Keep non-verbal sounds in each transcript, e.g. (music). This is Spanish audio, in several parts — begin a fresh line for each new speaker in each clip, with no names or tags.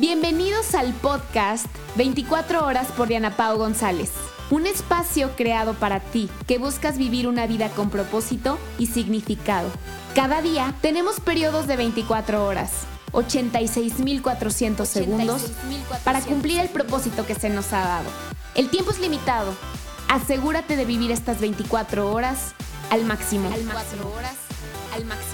Bienvenidos al podcast 24 horas por Diana Pau González. Un espacio creado para ti que buscas vivir una vida con propósito y significado. Cada día tenemos periodos de 24 horas, 86.400 segundos para cumplir el propósito que se nos ha dado. El tiempo es limitado. Asegúrate de vivir estas 24 horas al máximo. Al máximo. horas al máximo.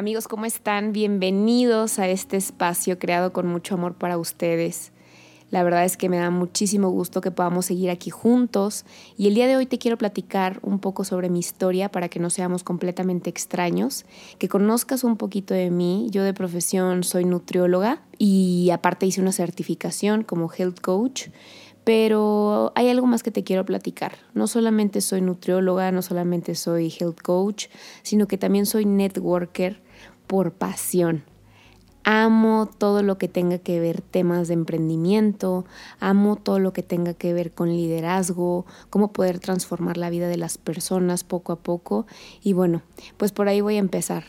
Amigos, ¿cómo están? Bienvenidos a este espacio creado con mucho amor para ustedes. La verdad es que me da muchísimo gusto que podamos seguir aquí juntos y el día de hoy te quiero platicar un poco sobre mi historia para que no seamos completamente extraños, que conozcas un poquito de mí. Yo de profesión soy nutrióloga y aparte hice una certificación como health coach. Pero hay algo más que te quiero platicar. No solamente soy nutrióloga, no solamente soy health coach, sino que también soy networker por pasión. Amo todo lo que tenga que ver temas de emprendimiento, amo todo lo que tenga que ver con liderazgo, cómo poder transformar la vida de las personas poco a poco. Y bueno, pues por ahí voy a empezar.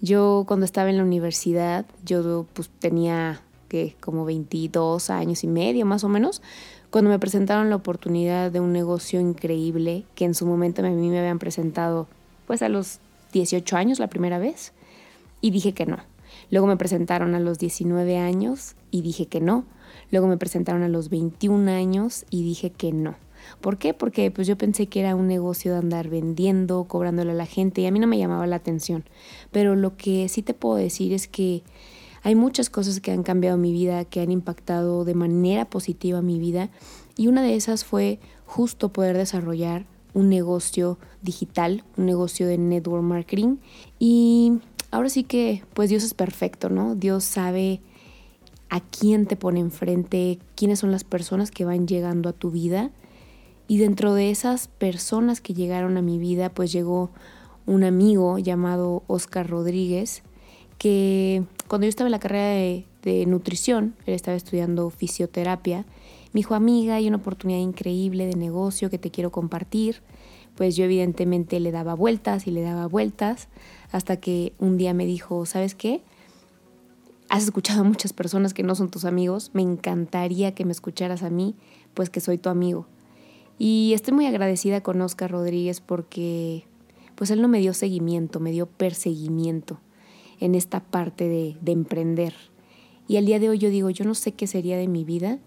Yo cuando estaba en la universidad, yo pues tenía que como 22 años y medio más o menos, cuando me presentaron la oportunidad de un negocio increíble que en su momento a mí me habían presentado pues a los 18 años la primera vez y dije que no. Luego me presentaron a los 19 años y dije que no. Luego me presentaron a los 21 años y dije que no. ¿Por qué? Porque pues yo pensé que era un negocio de andar vendiendo, cobrándole a la gente y a mí no me llamaba la atención. Pero lo que sí te puedo decir es que hay muchas cosas que han cambiado mi vida, que han impactado de manera positiva mi vida y una de esas fue justo poder desarrollar un negocio digital, un negocio de network marketing y ahora sí que pues Dios es perfecto, ¿no? Dios sabe a quién te pone enfrente, quiénes son las personas que van llegando a tu vida. Y dentro de esas personas que llegaron a mi vida, pues llegó un amigo llamado Oscar Rodríguez, que cuando yo estaba en la carrera de, de, nutrición, él estaba estudiando fisioterapia, me dijo, amiga, hay una oportunidad increíble de negocio que te quiero compartir. Pues yo evidentemente le daba vueltas y le daba vueltas hasta que un día me dijo, ¿sabes qué? Has escuchado a muchas personas que no son tus amigos, me encantaría que me escucharas a mí, pues que soy tu amigo. Y estoy muy agradecida con Oscar Rodríguez porque pues él no me dio seguimiento, me dio perseguimiento en esta parte de, de emprender. Y al día de hoy yo digo, yo no sé qué sería de mi vida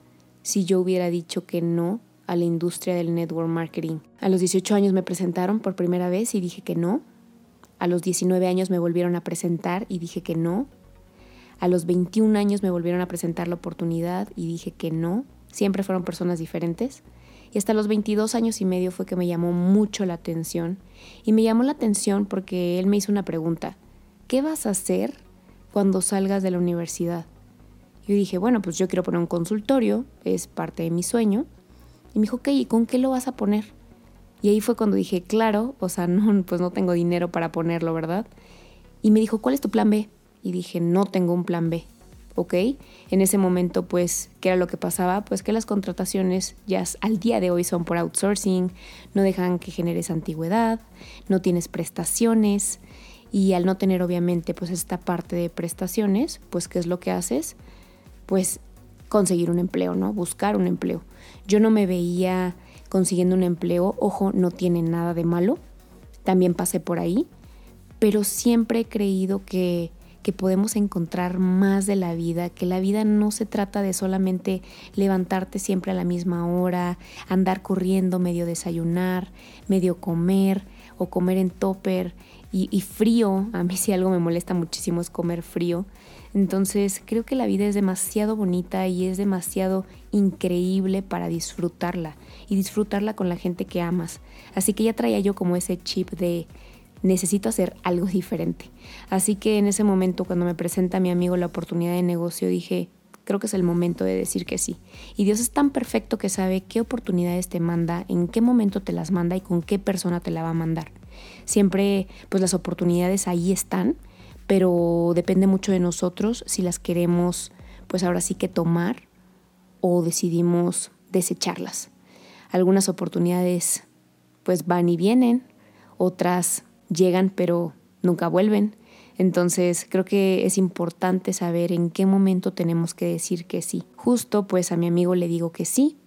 si yo hubiera dicho que no a la industria del network marketing. A los 18 años me presentaron por primera vez y dije que no. A los 19 años me volvieron a presentar y dije que no. A los 21 años me volvieron a presentar la oportunidad y dije que no. Siempre fueron personas diferentes. Y hasta los 22 años y medio fue que me llamó mucho la atención. Y me llamó la atención porque él me hizo una pregunta. ¿Qué vas a hacer cuando salgas de la universidad? Yo dije, bueno, pues yo quiero poner un consultorio, es parte de mi sueño. Y me dijo, ok, ¿y con qué lo vas a poner? Y ahí fue cuando dije, claro, o sea, (laughs) no, pues no tengo dinero para ponerlo, ¿verdad? Y me dijo, ¿cuál es tu plan B? Y dije, no tengo un plan B, ¿ok? En ese momento, pues, ¿qué era lo que pasaba? Pues que las contrataciones ya al día de hoy son por outsourcing, no dejan que generes antigüedad, no tienes prestaciones y al no tener obviamente pues esta parte de prestaciones, pues ¿qué es lo que haces? Pues conseguir un empleo, ¿no? Buscar un empleo. Yo no me veía consiguiendo un empleo. Ojo, no tiene nada de malo. También pasé por ahí. Pero siempre he creído que, que podemos encontrar más de la vida, que la vida no se trata de solamente levantarte siempre a la misma hora, andar corriendo, medio desayunar, medio comer o comer en topper y, y frío. A mí si algo me molesta muchísimo es comer frío. Entonces creo que la vida es demasiado bonita y es demasiado increíble para disfrutarla y disfrutarla con la gente que amas. Así que ya traía yo como ese chip de necesito hacer algo (laughs) diferente. Así que en ese momento cuando me presenta mi amigo la oportunidad de negocio dije, creo que es el momento de decir que sí. Y Dios es tan perfecto que sabe qué oportunidades te manda, en qué momento te las manda y con qué persona te la va a mandar. Siempre pues las oportunidades ahí están pero depende mucho de nosotros si las queremos, pues ahora sí que tomar o decidimos desecharlas. Algunas oportunidades pues van y vienen, otras llegan pero nunca vuelven. Entonces creo que es importante saber en qué momento tenemos que decir que sí. Justo pues a mi amigo le digo que sí,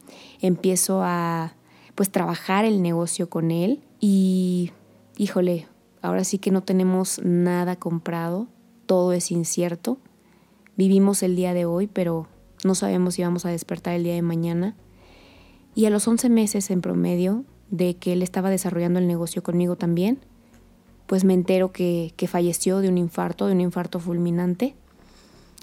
empiezo a pues trabajar el negocio con él y híjole, ahora sí que no tenemos nada comprado, todo es incierto. Vivimos el día de hoy, pero no sabemos si vamos a despertar el día de mañana. Y a los 11 meses en promedio de que él estaba desarrollando el negocio conmigo también, pues me entero que, que falleció de un infarto, de un infarto fulminante,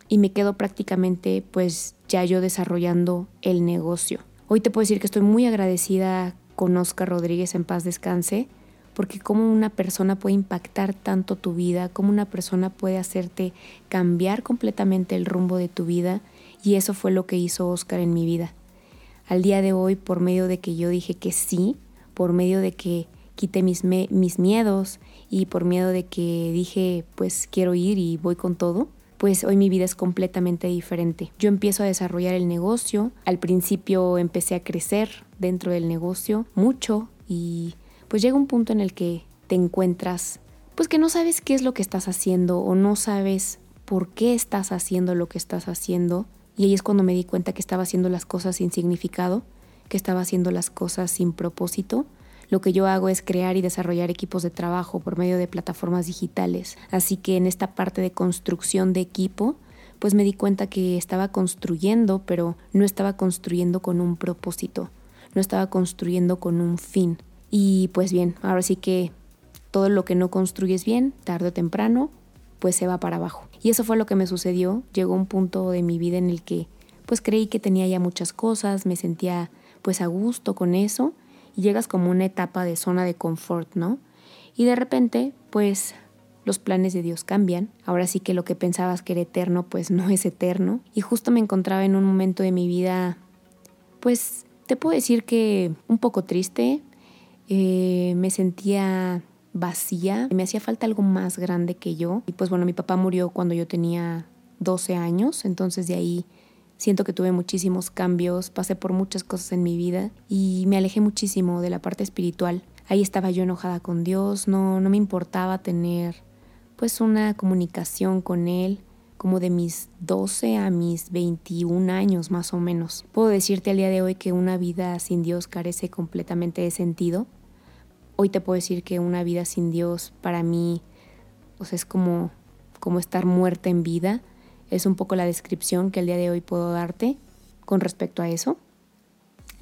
y me quedo prácticamente pues ya yo desarrollando el negocio. Hoy te puedo decir que estoy muy agradecida con Oscar Rodríguez en paz descanse, porque cómo una persona puede impactar tanto tu vida, cómo una persona puede hacerte cambiar completamente el rumbo de tu vida, y eso fue lo que hizo Oscar en mi vida. Al día de hoy, por medio de que yo dije que sí, por medio de que quité mis, mis miedos y por miedo de que dije, pues quiero ir y voy con todo, pues hoy mi vida es completamente diferente. Yo empiezo a desarrollar el negocio, al principio empecé a crecer dentro del negocio mucho y pues llega un punto en el que te encuentras, pues que no sabes qué es lo que estás haciendo o no sabes por qué estás haciendo lo que estás haciendo y ahí es cuando me di cuenta que estaba haciendo las cosas sin significado, que estaba haciendo las cosas sin propósito lo que yo hago es crear y desarrollar equipos de trabajo por medio de plataformas digitales. Así que en esta parte de construcción de equipo, pues me di cuenta que estaba construyendo, pero no estaba construyendo con un propósito, no estaba construyendo con un fin. Y pues bien, ahora sí que todo lo que no construyes bien, tarde o temprano, pues se va para abajo. Y eso fue lo que me sucedió. Llegó un punto de mi vida en el que pues creí que tenía ya muchas cosas, me sentía pues a gusto con eso y llegas como una etapa de zona de confort, ¿no? Y de repente, pues los planes de Dios cambian. Ahora sí que lo que pensabas que era eterno, pues no es eterno. Y justo me encontraba en un momento de mi vida, pues te puedo decir que un poco triste. Eh, me sentía vacía, me hacía falta algo más grande que yo. Y pues bueno, mi papá murió cuando yo tenía 12 años, entonces de ahí Siento que tuve muchísimos cambios, pasé por muchas cosas en mi vida y me alejé muchísimo de la parte espiritual. Ahí estaba yo enojada con Dios, no, no me importaba tener pues una comunicación con Él como de mis 12 a mis 21 años más o menos. Puedo decirte al día de hoy que una vida sin Dios carece completamente de sentido. Hoy te puedo decir que una vida sin Dios para mí es como, como estar muerta en vida es un poco la descripción que el día de hoy puedo darte con respecto a eso.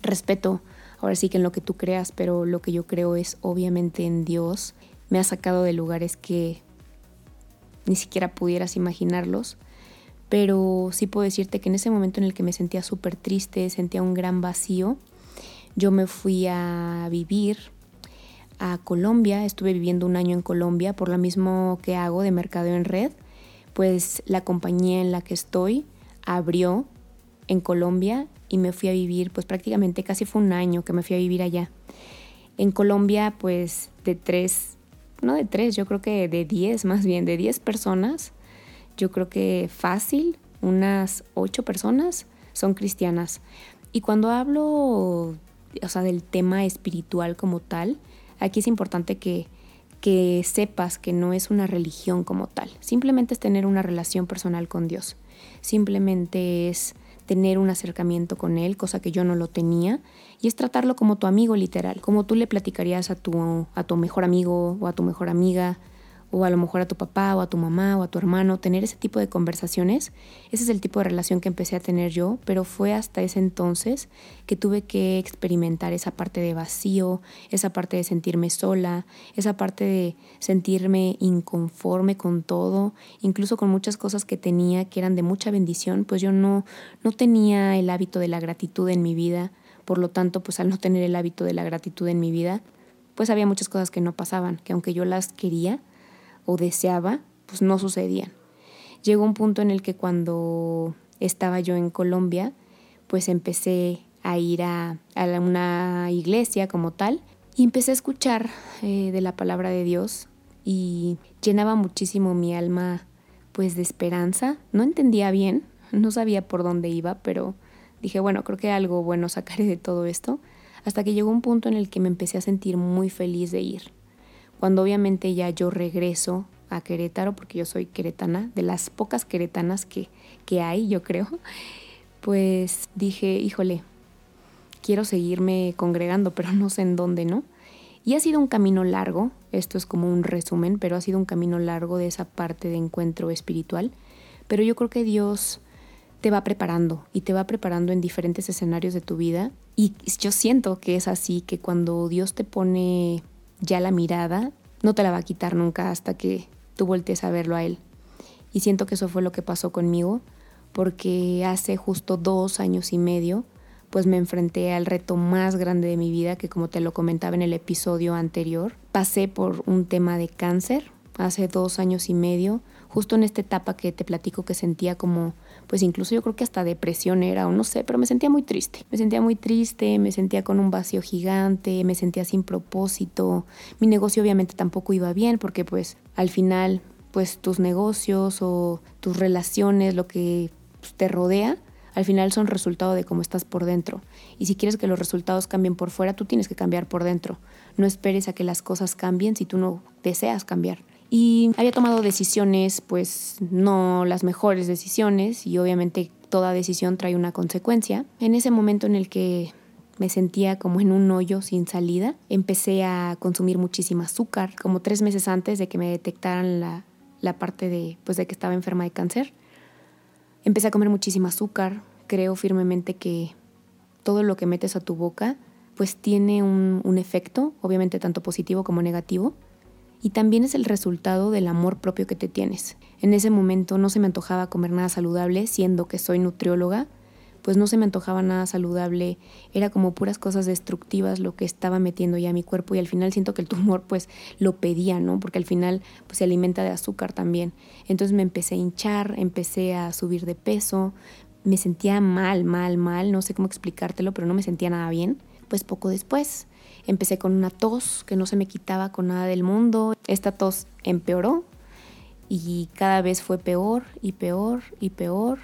Respeto, ahora sí que en lo que tú creas, pero lo que yo creo es obviamente en Dios. Me ha sacado de lugares que ni siquiera pudieras imaginarlos. Pero sí puedo decirte que en ese momento en el que me sentía súper triste, sentía un gran vacío, yo me fui a vivir a Colombia, estuve viviendo un año en Colombia por lo mismo que hago de mercado en red pues la compañía en la que estoy abrió en Colombia y me fui a vivir, pues prácticamente casi fue un año que me fui a vivir allá. En Colombia, pues de tres, no de tres, yo creo que de diez más bien, de diez personas, yo creo que fácil, unas ocho personas son cristianas. Y cuando hablo, o sea, del tema espiritual como tal, aquí es importante que que sepas que no es una religión como tal, simplemente es tener una relación personal con Dios, simplemente es tener un acercamiento con Él, cosa que yo no lo tenía, y es tratarlo como tu amigo literal, como tú le platicarías a tu, a tu mejor amigo o a tu mejor amiga, o a lo mejor a tu papá o a tu mamá o a tu hermano, tener ese tipo de conversaciones. Ese es el tipo de relación que empecé a tener yo, pero fue hasta ese entonces que tuve que experimentar esa parte de vacío, esa parte de sentirme sola, esa parte de sentirme inconforme con todo, incluso con muchas cosas que tenía que eran de mucha bendición, pues yo no, no tenía el hábito de la gratitud en mi vida. Por lo tanto, pues al no tener el hábito de la gratitud en mi vida, pues había muchas cosas que no pasaban, que aunque yo las quería, o deseaba, pues no sucedían. Llegó un punto en el que cuando estaba yo en Colombia, pues empecé a ir a, una iglesia como tal y empecé a escuchar eh, de la palabra de Dios y llenaba muchísimo mi alma pues de esperanza. No entendía bien, no sabía por dónde iba, pero dije, bueno, creo que algo bueno sacaré de todo esto, hasta que llegó un punto en el que me empecé a sentir muy feliz de ir cuando obviamente ya yo regreso a Querétaro, porque yo soy queretana, de las pocas queretanas que, que hay, yo creo, pues dije, híjole, quiero seguirme congregando, pero no sé en dónde, ¿no? Y ha sido un camino largo, esto es como un resumen, pero ha sido un camino largo de esa parte de encuentro espiritual, pero yo creo que Dios te va preparando y te va preparando en diferentes escenarios de tu vida. Y yo siento que es así, que cuando Dios te pone ya la mirada, no te la va a quitar nunca hasta que tú voltees a verlo a Él. Y siento que eso fue lo que pasó conmigo, porque hace justo dos años y medio, pues me enfrenté al reto más grande de mi vida, que como te lo comentaba en el episodio anterior, pasé por un tema de cáncer hace dos años y medio, justo en esta etapa que te platico que sentía como pues incluso yo creo que hasta depresión era o no sé, pero me sentía muy triste. Me sentía muy triste, me sentía con un vacío gigante, me sentía sin propósito. Mi negocio obviamente tampoco iba bien porque pues al final pues tus negocios o tus relaciones, lo que pues, te rodea, al final son resultado de cómo estás por dentro. Y si quieres que los resultados cambien por fuera, tú tienes que cambiar por dentro. No esperes a que las cosas cambien si tú no deseas cambiar y había tomado decisiones, pues no las mejores decisiones y obviamente toda decisión trae una consecuencia. En ese momento en el que me sentía como en un hoyo sin salida, empecé a consumir muchísima azúcar, como tres meses antes de que me detectaran la, la parte de, pues, de que estaba enferma de cáncer. Empecé a comer muchísima azúcar, creo firmemente que todo lo que metes a tu boca pues tiene un, un efecto, obviamente tanto positivo como negativo, y también es el resultado del amor propio que te tienes. En ese momento no se me antojaba comer nada saludable, siendo que soy nutrióloga, pues no se me antojaba nada saludable, era como puras cosas destructivas lo que estaba metiendo ya a mi cuerpo y al final siento que el tumor pues lo pedía, ¿no? Porque al final pues se alimenta de azúcar también. Entonces me empecé a hinchar, empecé a subir de peso, me sentía mal, mal, mal, no sé cómo explicártelo, pero no me sentía nada bien. Pues poco después Empecé con una tos que no se me quitaba con nada del mundo. Esta tos empeoró y cada vez fue peor y peor y peor,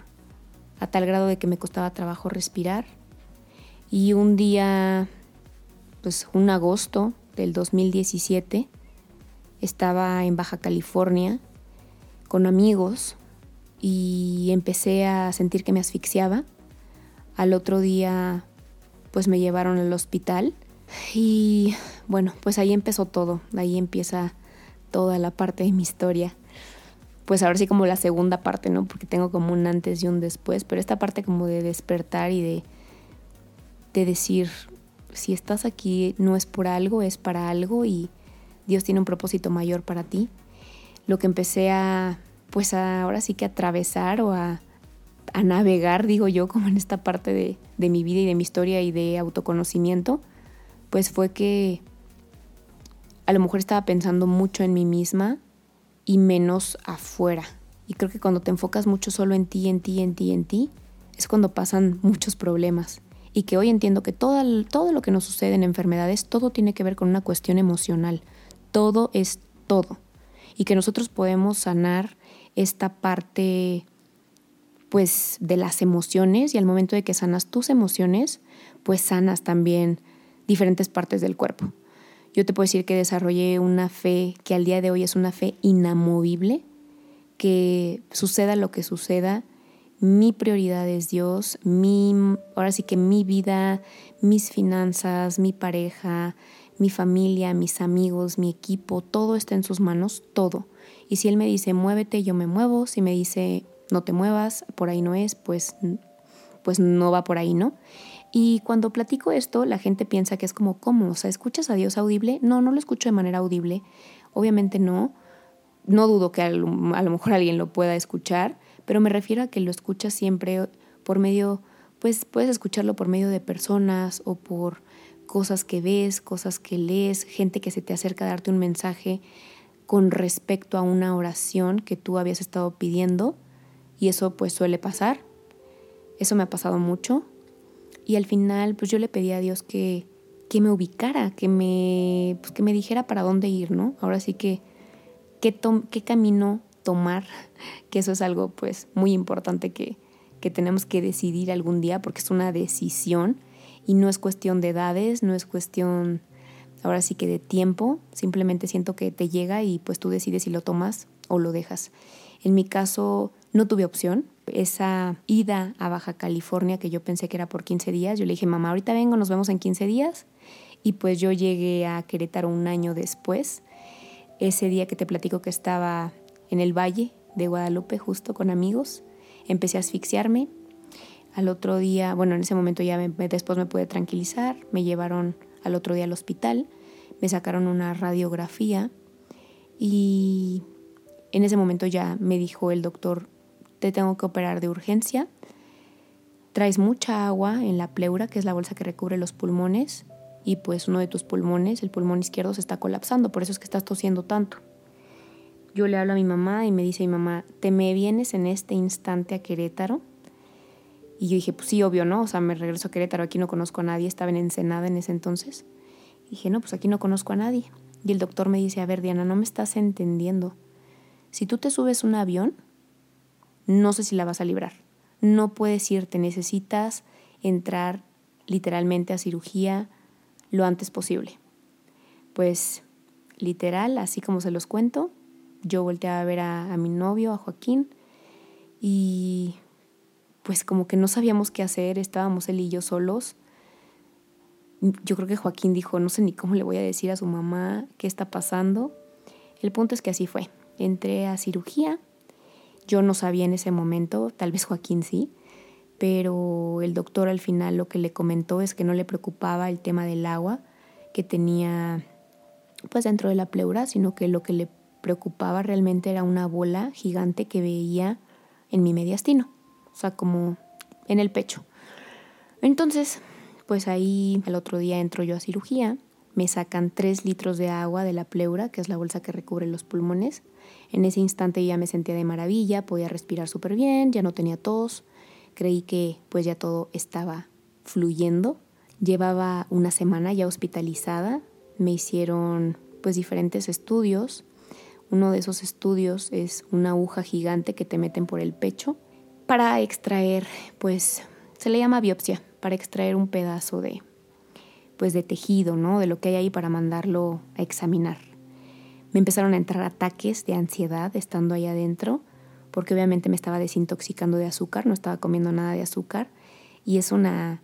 a tal grado de que me costaba trabajo respirar. Y un día, pues un agosto del 2017, estaba en Baja California con amigos y empecé a sentir que me asfixiaba. Al otro día, pues me llevaron al hospital y bueno, pues ahí empezó todo, ahí empieza toda la parte de mi historia. Pues ahora sí como la segunda parte, ¿no? Porque tengo como un antes y un después, pero esta parte como de despertar y de, de decir, si estás aquí no es por algo, es para algo y Dios tiene un propósito mayor para ti. Lo que empecé a, pues ahora sí que atravesar o a, a navegar, digo yo, como en esta parte de, de mi vida y de mi historia y de autoconocimiento, pues fue que a lo mejor estaba pensando mucho en mí misma y menos afuera. Y creo que cuando te enfocas mucho solo en ti, en ti, en ti, en ti, es cuando pasan muchos problemas. Y que hoy entiendo que todo, todo lo que nos sucede en enfermedades, todo tiene que ver con una cuestión emocional. Todo es todo. Y que nosotros podemos sanar esta parte pues de las emociones y al momento de que sanas tus emociones, pues sanas también diferentes partes del cuerpo. Yo te puedo decir que desarrollé una fe que al día de hoy es una fe inamovible, que suceda lo que suceda, mi prioridad es Dios, mi, ahora sí que mi vida, mis finanzas, mi pareja, mi familia, mis amigos, mi equipo, todo está en sus manos, todo. Y si Él me dice, muévete, yo me muevo, si me dice, no te muevas, por ahí no es, pues, pues no va por ahí, ¿no? Y cuando platico esto, la gente piensa que es como, ¿cómo? O sea, ¿escuchas a Dios audible? No, no lo escucho de manera audible. Obviamente no. No dudo que a lo, mejor alguien lo pueda escuchar, pero me refiero a que lo escuchas siempre por medio, pues puedes escucharlo por medio de personas o por cosas que ves, cosas que lees, gente que se te acerca a darte un mensaje con respecto a una oración que tú habías estado pidiendo y eso pues suele pasar. Eso me ha pasado mucho y al final, pues yo le pedí a Dios que, que me ubicara, que me, pues, que me dijera para dónde ir, ¿no? Ahora sí que, qué, qué camino tomar, (laughs) que eso es algo pues muy importante que, que tenemos que decidir algún día porque es una decisión y no es cuestión de edades, no es cuestión ahora sí que de tiempo, simplemente siento que te llega y pues tú decides si lo tomas o lo dejas. En mi caso no tuve opción. Esa ida a Baja California que yo pensé que era por 15 días, yo le dije, mamá, ahorita vengo, nos vemos en 15 días. Y pues yo llegué a Querétaro un año después. Ese día que te platico que estaba en el valle de Guadalupe justo con amigos, empecé a asfixiarme. Al otro día, bueno, en ese momento ya después me pude tranquilizar, me llevaron al otro día al hospital, me sacaron una radiografía y en ese momento ya me dijo el doctor, te tengo que operar de urgencia, traes mucha agua en la pleura, que es la bolsa que recubre los pulmones, y pues uno de tus pulmones, el pulmón izquierdo, se está colapsando, por eso es que estás tosiendo tanto. Yo le hablo a mi mamá y me dice mi mamá, ¿te me vienes en este instante a Querétaro? Y yo dije, pues sí, obvio, ¿no? O sea, me regreso a Querétaro, aquí no conozco a nadie, estaba en Ensenada en ese entonces. Y dije, no, pues aquí no conozco a nadie. Y el doctor me dice, a ver, Diana, no me estás entendiendo. Si tú te subes un avión, no sé si la vas a librar. No puedes irte, necesitas entrar literalmente a cirugía lo antes posible. Pues literal, así como se los cuento, yo volteaba a ver a, a mi novio, a Joaquín, y pues como que no sabíamos qué hacer, estábamos él y yo solos. Yo creo que Joaquín dijo, no sé ni cómo le voy a decir a su mamá qué está pasando. El punto es que así fue entré a cirugía. Yo no sabía en ese momento, tal vez Joaquín sí, pero el doctor al final lo que le comentó es que no le preocupaba el tema del agua que tenía pues dentro de la pleura, sino que lo que le preocupaba realmente era una bola gigante que veía en mi mediastino, o sea, como en el pecho. Entonces, pues ahí el otro día entro yo a cirugía, me sacan tres litros de agua de la pleura, que es la bolsa que recubre los pulmones, en ese instante ya me sentía de maravilla, podía respirar súper bien, ya no tenía tos, creí que pues ya todo estaba fluyendo. Llevaba una semana ya hospitalizada, me hicieron pues diferentes estudios. Uno de esos estudios es una aguja gigante que te meten por el pecho para extraer, pues se le llama biopsia, para extraer un pedazo de pues de tejido, ¿no? De lo que hay ahí para mandarlo a examinar. Me empezaron a entrar ataques de ansiedad estando ahí adentro, porque obviamente me estaba desintoxicando de azúcar, no estaba comiendo nada de azúcar, y es una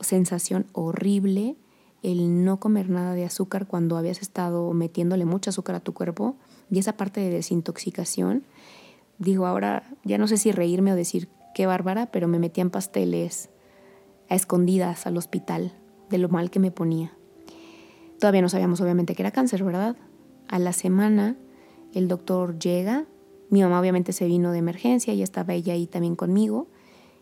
sensación horrible el no comer nada de azúcar cuando habías estado metiéndole mucho azúcar a tu cuerpo, y esa parte de desintoxicación, digo, ahora ya no sé si reírme o decir qué bárbara, pero me metían pasteles a escondidas al hospital de lo mal que me ponía. Todavía no sabíamos obviamente que era cáncer, ¿verdad? A la semana el doctor llega, mi mamá obviamente se vino de emergencia y estaba ella ahí también conmigo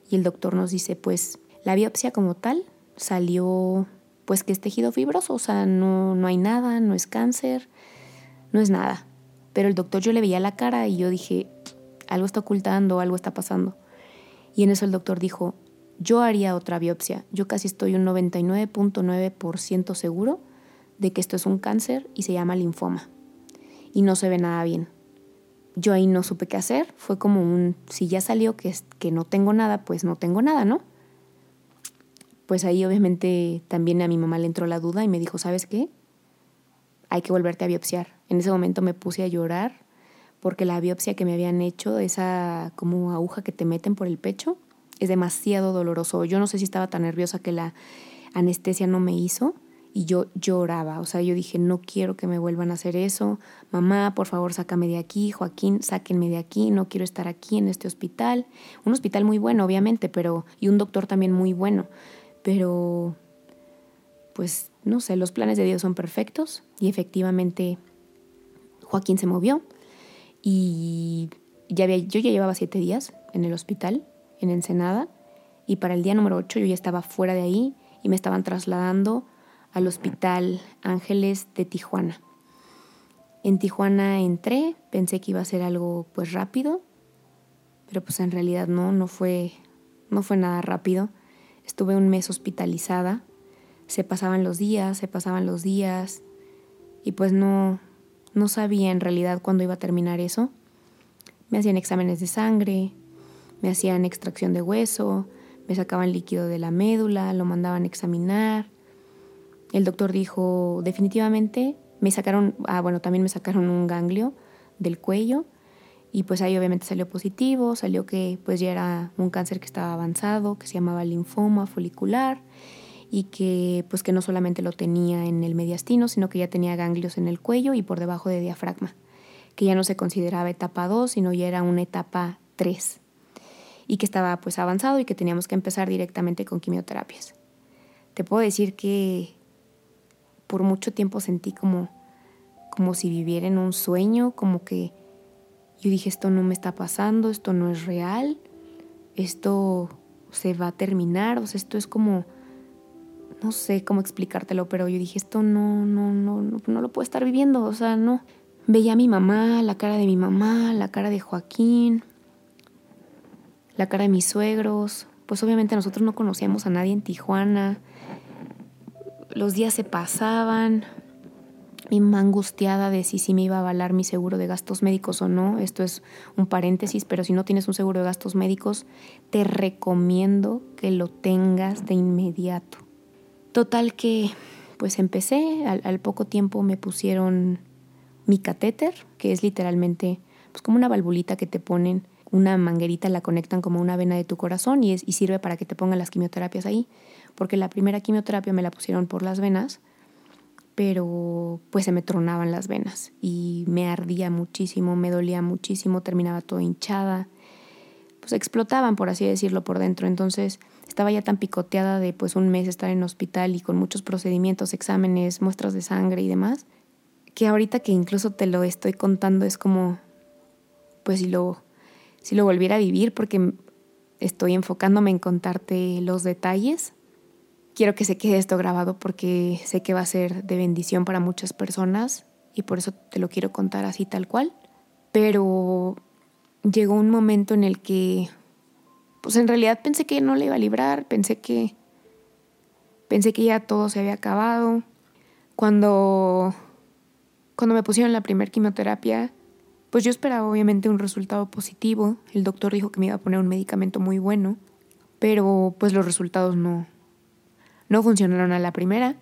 y el doctor nos dice pues la biopsia como tal salió pues que es tejido fibroso, o sea, no, no hay nada, no es cáncer, no es nada. Pero el doctor yo le veía la cara y yo dije, algo está ocultando, algo está pasando. Y en eso el doctor dijo, yo haría otra biopsia. Yo casi estoy un 99.9% seguro de que esto es un cáncer y se llama linfoma y no se ve nada bien. Yo ahí no supe qué hacer, fue como un, si ya salió que, que no tengo nada, pues no tengo nada, ¿no? Pues ahí obviamente también a mi mamá le entró la duda y me dijo, ¿sabes qué? Hay que volverte a biopsiar. En ese momento me puse a llorar porque la biopsia que me habían hecho, esa como aguja que te meten por el pecho, es demasiado doloroso. Yo no sé si estaba tan nerviosa que la anestesia no me hizo y yo lloraba, o sea, yo dije, no quiero que me vuelvan a hacer eso, mamá, por favor, sácame de aquí, Joaquín, sáquenme de aquí, no quiero estar aquí en este hospital, un hospital muy bueno, obviamente, pero, y un doctor también muy bueno, pero, pues, no sé, los planes de Dios son perfectos y efectivamente Joaquín se movió y ya había, yo ya llevaba siete días en el hospital, en Ensenada, y para el día número ocho yo ya estaba fuera de ahí y me estaban trasladando al Hospital Ángeles de Tijuana. En Tijuana entré, pensé que iba a ser algo pues rápido, pero pues en realidad no, no fue, no fue nada rápido. Estuve un mes hospitalizada, se pasaban los días, se pasaban los días y pues no, no sabía en realidad cuándo iba a terminar eso. Me hacían exámenes de sangre, me hacían extracción de hueso, me sacaban líquido de la médula, lo mandaban examinar, el doctor dijo, definitivamente, me sacaron, ah, bueno, también me sacaron un ganglio del cuello y pues ahí obviamente salió positivo, salió que pues ya era un cáncer que estaba avanzado, que se llamaba linfoma folicular y que pues que no solamente lo tenía en el mediastino, sino que ya tenía ganglios en el cuello y por debajo de diafragma, que ya no se consideraba etapa 2, sino ya era una etapa 3 y que estaba pues avanzado y que teníamos que empezar directamente con quimioterapias. Te puedo decir que por mucho tiempo sentí como como si viviera en un sueño, como que yo dije, esto no me está pasando, esto no es real, esto se va a terminar, o sea, esto es como, no sé cómo explicártelo, pero yo dije, esto no, no, no, no, no lo puedo estar viviendo, o sea, no. Veía a mi mamá, la cara de mi mamá, la cara de Joaquín, la cara de mis suegros, pues obviamente nosotros no conocíamos a nadie en Tijuana, los días se pasaban, mi mamá angustiada de si, me iba a avalar mi seguro de gastos médicos o no. Esto es un paréntesis, pero si no tienes un seguro de gastos médicos, te recomiendo que lo tengas de inmediato. Total que, pues empecé, al, poco tiempo me pusieron mi catéter, que es literalmente pues como una valvulita que te ponen, una manguerita la conectan como una vena de tu corazón y, es, y sirve para que te pongan las quimioterapias ahí, porque la primera quimioterapia me la pusieron por las venas pero pues se me tronaban las venas y me ardía muchísimo, me dolía muchísimo, terminaba todo hinchada, pues explotaban por así decirlo por dentro, entonces estaba ya tan picoteada de pues un mes estar en hospital y con muchos procedimientos, exámenes, muestras de sangre y demás, que ahorita que incluso te lo estoy contando es como pues si lo si lo volviera a vivir porque estoy enfocándome en contarte los detalles quiero que se quede esto grabado porque sé que va a ser de bendición para muchas personas y por eso te lo quiero contar así tal cual. Pero llegó un momento en el que, pues en realidad pensé que no le iba a librar, pensé que, pensé que ya todo se había acabado. Cuando, cuando me pusieron la primera quimioterapia, pues yo esperaba obviamente un resultado positivo. El doctor dijo que me iba a poner un medicamento muy bueno, pero pues los resultados no, no funcionaron a la primera.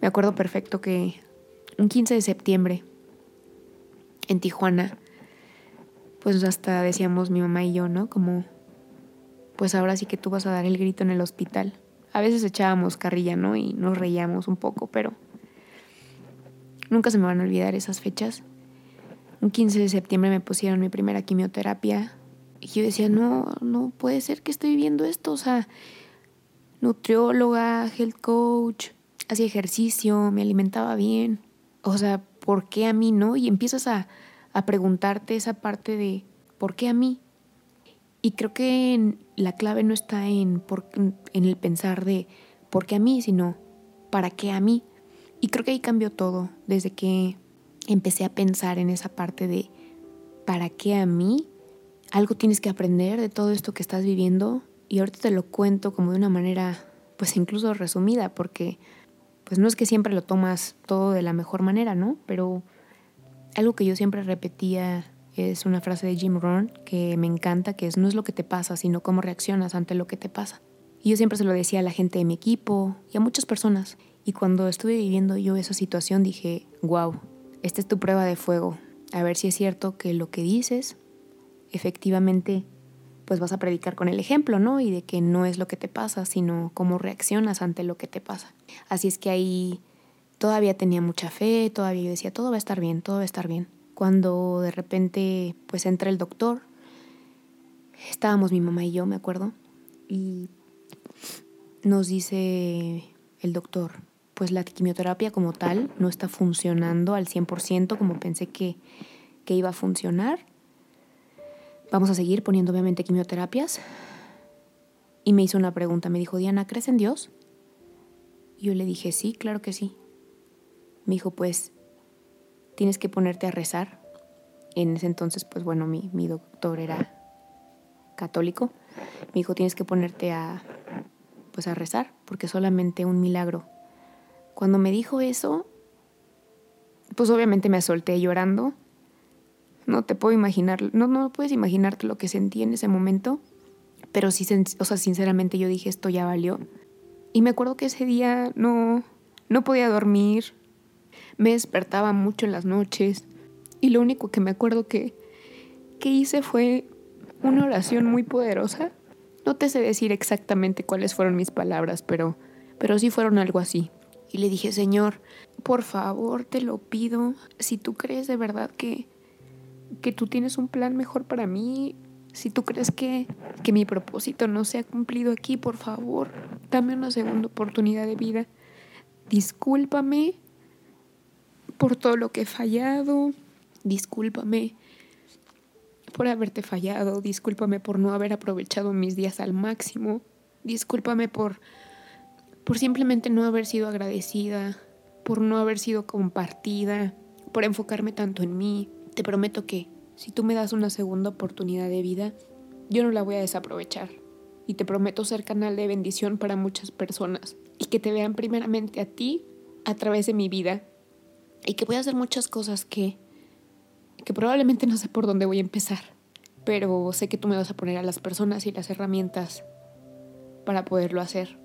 Me acuerdo perfecto que un 15 de septiembre en Tijuana, pues hasta decíamos mi mamá y yo, ¿no? Como, pues ahora sí que tú vas a dar el grito en el hospital. A veces echábamos carrilla, ¿no? Y nos reíamos un poco, pero nunca se me van a olvidar esas fechas. Un 15 de septiembre me pusieron mi primera quimioterapia y yo decía, no, no puede ser que estoy viviendo esto, o sea, nutrióloga, health coach, hacía ejercicio, me alimentaba bien. O sea, ¿por qué a mí no? Y empiezas a, preguntarte esa parte de ¿por qué a mí? Y creo que la clave no está en, en el pensar de ¿por qué a mí? sino ¿para qué a mí? Y creo que ahí cambió todo desde que empecé a pensar en esa parte de ¿para qué a mí? Algo tienes que aprender de todo esto que estás viviendo y ahorita te lo cuento como de una manera, pues incluso resumida, porque pues no es que siempre lo tomas todo de la mejor manera, ¿no? Pero algo que yo siempre repetía es una frase de Jim Rohn que me encanta, que es no es lo que te pasa, sino cómo reaccionas ante lo que te pasa. Y yo siempre se lo decía a la gente de mi equipo y a muchas personas. Y cuando estuve viviendo yo esa situación dije, wow, esta es tu prueba de fuego. A ver si es cierto que lo que dices efectivamente pues vas a predicar con el ejemplo, ¿no? Y de que no es lo que te pasa, sino cómo reaccionas ante lo que te pasa. Así es que ahí todavía tenía mucha fe, todavía yo decía, todo va a estar bien, todo va a estar bien. Cuando de repente pues entra el doctor, estábamos mi mamá y yo, me acuerdo, y nos dice el doctor, pues la quimioterapia como tal no está funcionando al 100% como pensé que, que iba a funcionar Vamos a seguir poniendo obviamente quimioterapias. Y me hizo una pregunta, me dijo, Diana, ¿crees en Dios? Yo le dije, sí, claro que sí. Me dijo, pues tienes que ponerte a rezar. En ese entonces, pues bueno, mi, mi doctor era católico. Me dijo, tienes que ponerte a, pues a rezar, porque solamente un milagro. Cuando me dijo eso, pues obviamente me solté llorando no te puedo imaginar, no, no puedes imaginarte lo que sentí en ese momento, pero sí, o sea, sinceramente yo dije, esto ya valió. Y me acuerdo que ese día no, No podía dormir, me despertaba mucho en las noches y lo único que me acuerdo que, que hice fue una oración muy poderosa. No te sé decir exactamente cuáles fueron mis palabras, pero, pero sí fueron algo así. Y le dije, Señor, por favor, te lo pido, si tú crees de verdad que, que tú tienes un plan mejor para mí, si tú crees que, que mi propósito no se ha cumplido aquí, por favor, dame una segunda oportunidad de vida. Discúlpame por todo lo que he fallado, discúlpame por haberte fallado, discúlpame por no haber aprovechado mis días al máximo, discúlpame por, por simplemente no haber sido agradecida, por no haber sido compartida, por enfocarme tanto en mí. Te prometo que si tú me das una segunda oportunidad de vida, yo no la voy a desaprovechar. Y te prometo ser canal de bendición para muchas personas y que te vean primeramente a ti a través de mi vida y que voy a hacer muchas cosas que que probablemente no sé por dónde voy a empezar, pero sé que tú me vas a poner a las personas y las herramientas para poderlo hacer.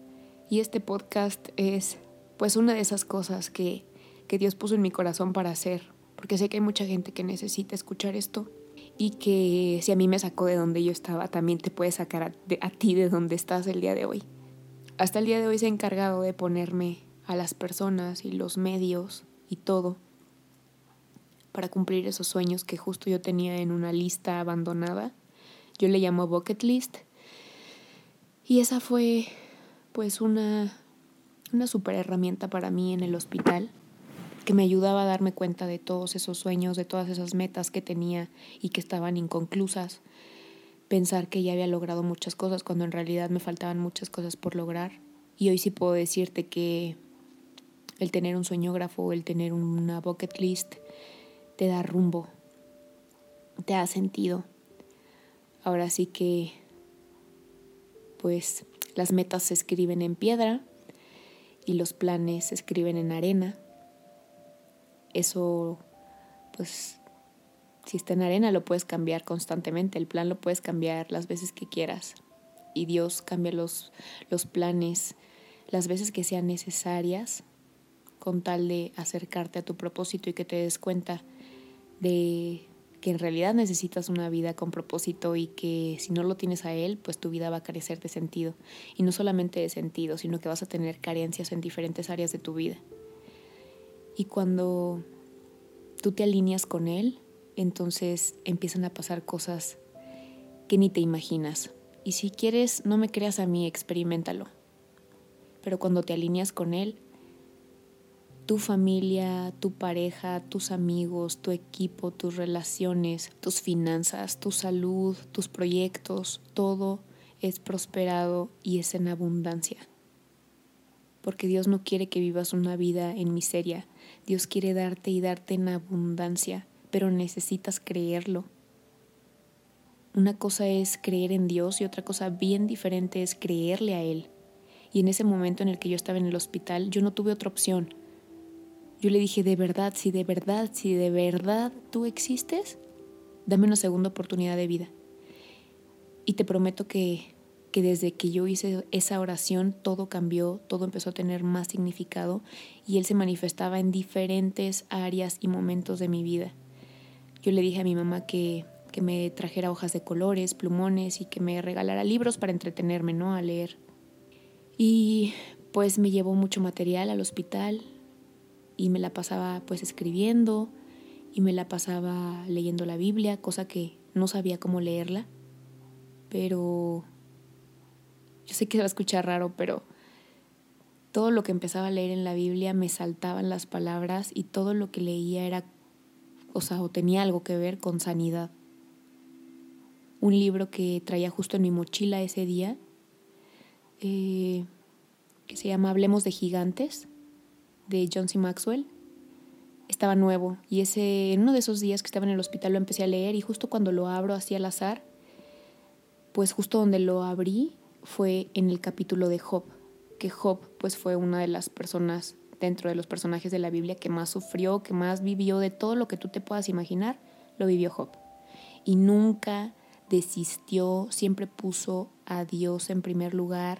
Y este podcast es pues una de esas cosas que, que Dios puso en mi corazón para hacer, porque sé que hay mucha gente que necesita escuchar esto y que si a mí me sacó de donde yo estaba, también te puede sacar a, ti de donde estás el día de hoy. Hasta el día de hoy se ha encargado de ponerme a las personas y los medios y todo para cumplir esos sueños que justo yo tenía en una lista abandonada. Yo le llamo bucket list. Y esa fue pues una, una super herramienta para mí en el hospital que me ayudaba a darme cuenta de todos esos sueños, de todas esas metas que tenía y que estaban inconclusas. Pensar que ya había logrado muchas cosas cuando en realidad me faltaban muchas cosas por lograr. Y hoy sí puedo decirte que el tener un sueñógrafo, el tener una bucket list, te da rumbo, te da sentido. Ahora sí que, pues, las metas se escriben en piedra y los planes se escriben en arena. Eso, pues, si está en arena lo puedes cambiar constantemente, el plan lo puedes cambiar las veces que quieras. Y Dios cambia los, los planes las veces que sean necesarias con tal de acercarte a tu propósito y que te des cuenta de que en realidad necesitas una vida con propósito y que si no lo tienes a él, pues tu vida va a carecer de sentido. Y no solamente de sentido, sino que vas a tener carencias en diferentes áreas de tu vida. Y cuando tú te alineas con él, entonces empiezan a pasar cosas que ni te imaginas. Y si quieres, no me creas a mí, experimentalo. Pero cuando te alineas con él, tu familia, tu pareja, tus amigos, tu equipo, tus relaciones, tus finanzas, tu salud, tus proyectos, todo es prosperado y es en abundancia. Porque Dios no quiere que vivas una vida en miseria. Dios quiere darte y darte en abundancia, pero necesitas creerlo. Una cosa es creer en Dios y otra cosa bien diferente es creerle a Él. Y en ese momento en el que yo estaba en el hospital, yo no tuve otra opción yo le dije, de verdad, si de verdad, si de verdad tú existes, dame una segunda oportunidad de vida. Y te prometo que, que desde que yo hice esa oración, todo cambió, todo empezó a tener más significado y Él se manifestaba en diferentes áreas y momentos de mi vida. Yo le dije a mi mamá que, que me trajera hojas de colores, plumones y que me regalara libros para entretenerme, ¿no? A leer. Y pues me llevó mucho material al hospital, y me la pasaba pues escribiendo y me la pasaba leyendo la Biblia, cosa que no sabía cómo leerla, pero yo sé que se va a escuchar raro, pero todo lo que empezaba a leer en la Biblia me saltaban las palabras y todo lo que leía era, o sea, o tenía algo que ver con sanidad. Un libro que traía justo en mi mochila ese día, eh, que se llama Hablemos de Gigantes, de John C. Maxwell estaba nuevo y ese, en uno de esos días que estaba en el hospital lo empecé a leer y justo cuando lo abro así al azar, pues justo donde lo abrí fue en el capítulo de Job, que Job pues fue una de las personas dentro de los personajes de la Biblia que más sufrió, que más vivió de todo lo que tú te puedas imaginar, lo vivió Job. Y nunca desistió, siempre puso a Dios en primer lugar,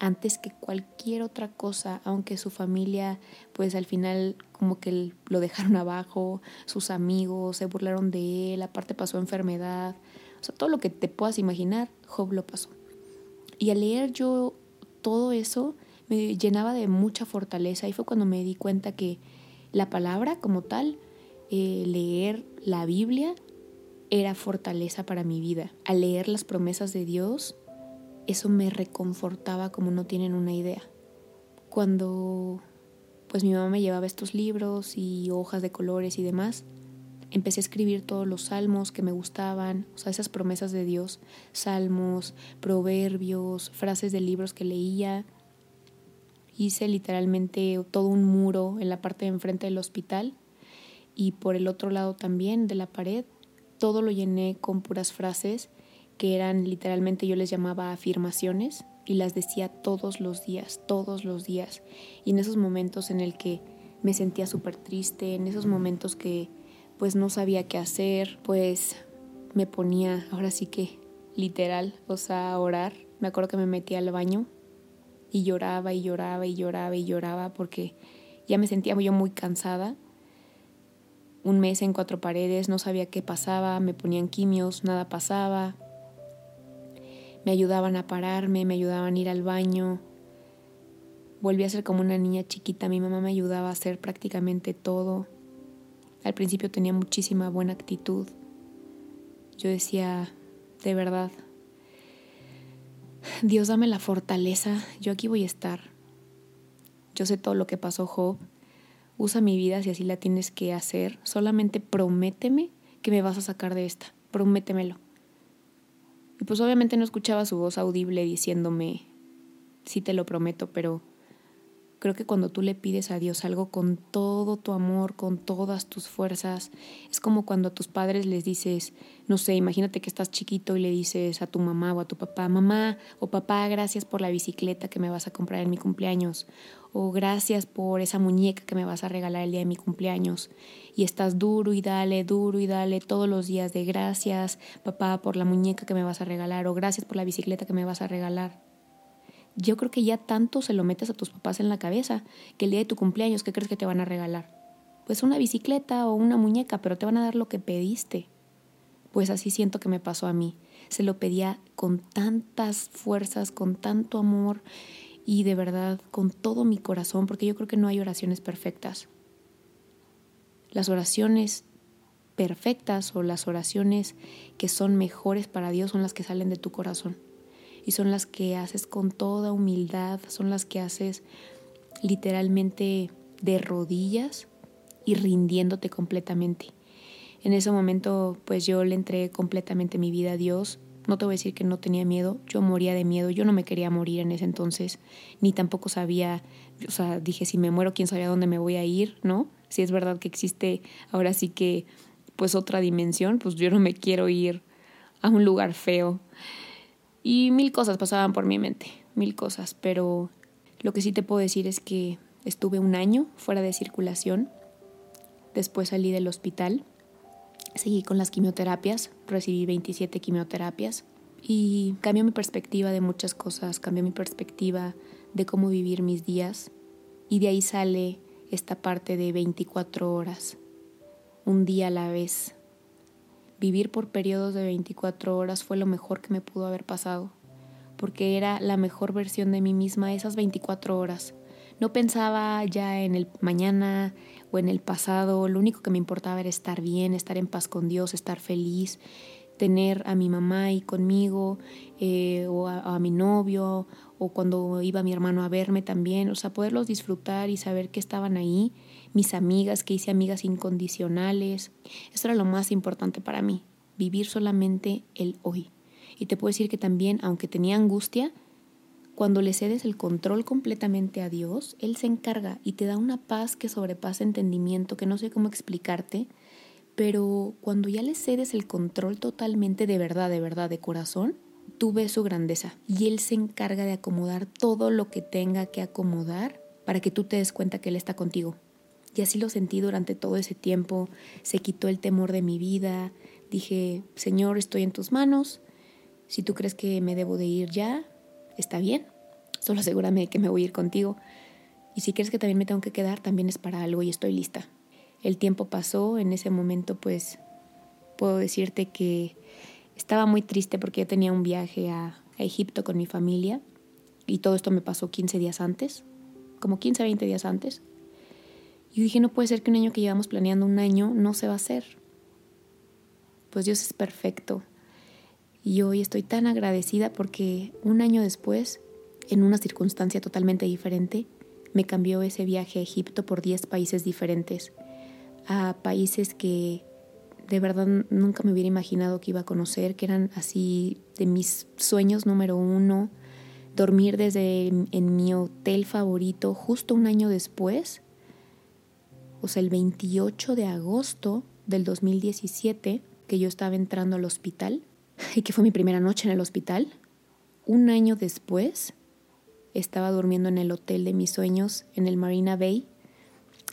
antes que cualquier otra cosa, aunque su familia pues al final como que lo dejaron abajo, sus amigos se burlaron de él, aparte pasó enfermedad, o sea, todo lo que te puedas imaginar, Job lo pasó. Y al leer yo todo eso me llenaba de mucha fortaleza y fue cuando me di cuenta que la palabra como tal, eh, leer la Biblia, era fortaleza para mi vida. Al leer las promesas de Dios, eso me reconfortaba como no tienen una idea. Cuando pues mi mamá me llevaba estos libros y hojas de colores y demás, empecé a escribir todos los salmos que me gustaban, o sea, esas promesas de Dios, salmos, proverbios, frases de libros que leía. Hice literalmente todo un muro en la parte de enfrente del hospital y por el otro lado también de la pared, todo lo llené con puras frases que eran literalmente yo les llamaba afirmaciones y las decía todos los días, todos los días. Y en esos momentos en el que me sentía súper triste, en esos momentos que pues no sabía qué hacer, pues me ponía, ahora sí que literal, o sea, a orar. Me acuerdo que me metía al baño y lloraba y lloraba y lloraba y lloraba porque ya me sentía yo muy cansada. Un mes en cuatro paredes, no sabía qué pasaba, me ponían quimios, nada pasaba, me ayudaban a pararme, me ayudaban a ir al baño. Volví a ser como una niña chiquita, mi mamá me ayudaba a hacer prácticamente todo. Al principio tenía muchísima buena actitud. Yo decía, de verdad, Dios dame la fortaleza, yo aquí voy a estar. Yo sé todo lo que pasó Job. Usa mi vida si así la tienes que hacer. Solamente prométeme que me vas a sacar de esta. Prométemelo. Y pues obviamente no escuchaba su voz audible diciéndome, sí te lo prometo, pero creo que cuando tú le pides a Dios algo con todo tu amor, con todas tus fuerzas, es como cuando a tus padres les dices, no sé, imagínate que estás chiquito y le dices a tu mamá o a tu papá, mamá o papá, gracias por la bicicleta que me vas a comprar en mi cumpleaños, o gracias por esa muñeca que me vas a regalar el día de mi cumpleaños. Y estás duro y dale, duro y dale todos los días de gracias, papá, por la muñeca que me vas a regalar, o gracias por la bicicleta que me vas a regalar. Yo creo que ya tanto se lo metes a tus papás en la cabeza que el día de tu cumpleaños, ¿qué crees que te van a regalar? Pues una bicicleta o una muñeca, pero te van a dar lo que pediste. Pues así siento que me pasó a mí. Se lo pedía con tantas fuerzas, con tanto amor y de verdad con todo mi corazón, porque yo creo que no hay oraciones perfectas. Las oraciones perfectas o las oraciones que son mejores para Dios son las que salen de tu corazón y son las que haces con toda humildad, son las que haces literalmente de rodillas y rindiéndote completamente. En ese momento pues yo le entregué completamente mi vida a Dios no te voy a decir que no tenía miedo, yo moría de miedo, yo no me quería morir en ese entonces, ni tampoco sabía, o sea, dije, si me muero, quién sabe a dónde me voy a ir, ¿no? Si es verdad que existe ahora sí que, pues otra dimensión, pues yo no me quiero ir a un lugar feo. Y mil cosas pasaban por mi mente, mil cosas, pero lo que sí te puedo decir es que estuve un año fuera de circulación, después salí del hospital Seguí con las quimioterapias, recibí 27 quimioterapias y cambió mi perspectiva de muchas cosas, cambió mi perspectiva de cómo vivir mis días y de ahí sale esta parte de 24 horas, un día a la vez. Vivir por periodos de 24 horas fue lo mejor que me pudo haber pasado, porque era la mejor versión de mí misma esas 24 horas. No pensaba ya en el mañana o en el pasado, lo único que me importaba era estar bien, estar en paz con Dios, estar feliz, tener a mi mamá ahí conmigo eh, o a, mi novio o cuando iba mi hermano a verme también, o sea, poderlos disfrutar y saber que estaban ahí, mis amigas, que hice amigas incondicionales. Eso era lo más importante para mí, vivir solamente el hoy. Y te puedo decir que también, aunque tenía angustia, cuando le cedes el control completamente a Dios, Él se encarga y te da una paz que sobrepasa entendimiento, que no sé cómo explicarte, pero cuando ya le cedes el control totalmente de verdad, de verdad, de corazón, tú ves su grandeza y Él se encarga de acomodar todo lo que tenga que acomodar para que tú te des cuenta que Él está contigo. Y así lo sentí durante todo ese tiempo, se quitó el temor de mi vida, dije, Señor, estoy en tus manos, si tú crees que me debo de ir ya, está bien. Solo asegúrame que me voy a ir contigo. Y si crees que también me tengo que quedar, también es para algo y estoy lista. El tiempo pasó, en ese momento pues puedo decirte que estaba muy triste porque yo tenía un viaje a, Egipto con mi familia y todo esto me pasó 15 días antes, como 15, 20 días antes. Y dije, no puede ser que un año que llevamos planeando un año no se va a hacer. Pues Dios es perfecto. Y hoy estoy tan agradecida porque un año después, en una circunstancia totalmente diferente, me cambió ese viaje a Egipto por 10 países diferentes, a países que de verdad nunca me hubiera imaginado que iba a conocer, que eran así de mis sueños número uno, dormir desde en mi hotel favorito justo un año después, o sea, el 28 de agosto del 2017, que yo estaba entrando al hospital, (laughs) y que fue mi primera noche en el hospital, un año después estaba durmiendo en el hotel de mis sueños en el Marina Bay